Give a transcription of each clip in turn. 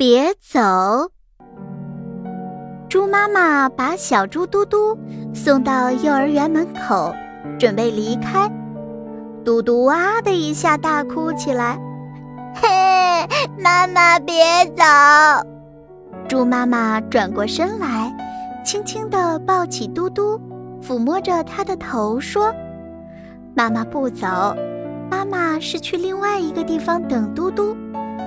别走！猪妈妈把小猪嘟嘟送到幼儿园门口，准备离开。嘟嘟哇的一下大哭起来：“嘿，妈妈别走！”猪妈妈转过身来，轻轻地抱起嘟嘟，抚摸着他的头，说：“妈妈不走，妈妈是去另外一个地方等嘟嘟。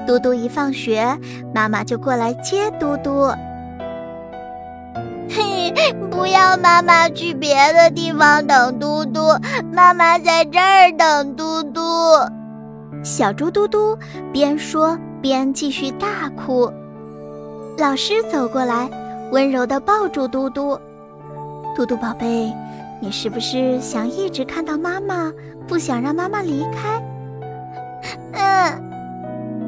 嘟嘟一放学，妈妈就过来接嘟嘟。”嘿，不要妈妈去别的地方等嘟嘟，妈妈在这儿等嘟嘟。小猪嘟嘟边说边继续大哭。老师走过来，温柔地抱住嘟嘟。嘟嘟宝贝，你是不是想一直看到妈妈，不想让妈妈离开？嗯，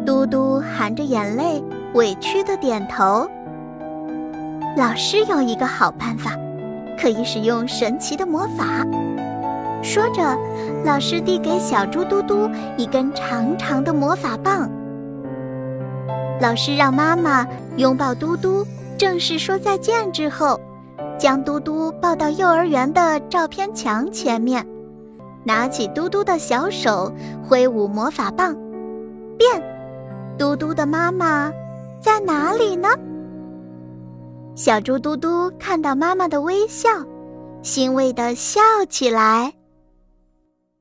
嘟嘟含着眼泪，委屈地点头。老师有一个好办法，可以使用神奇的魔法。说着，老师递给小猪嘟嘟一根长长的魔法棒。老师让妈妈拥抱嘟嘟，正式说再见之后，将嘟嘟抱到幼儿园的照片墙前面，拿起嘟嘟的小手，挥舞魔法棒，变。嘟嘟的妈妈在哪里呢？小猪嘟嘟看到妈妈的微笑，欣慰地笑起来。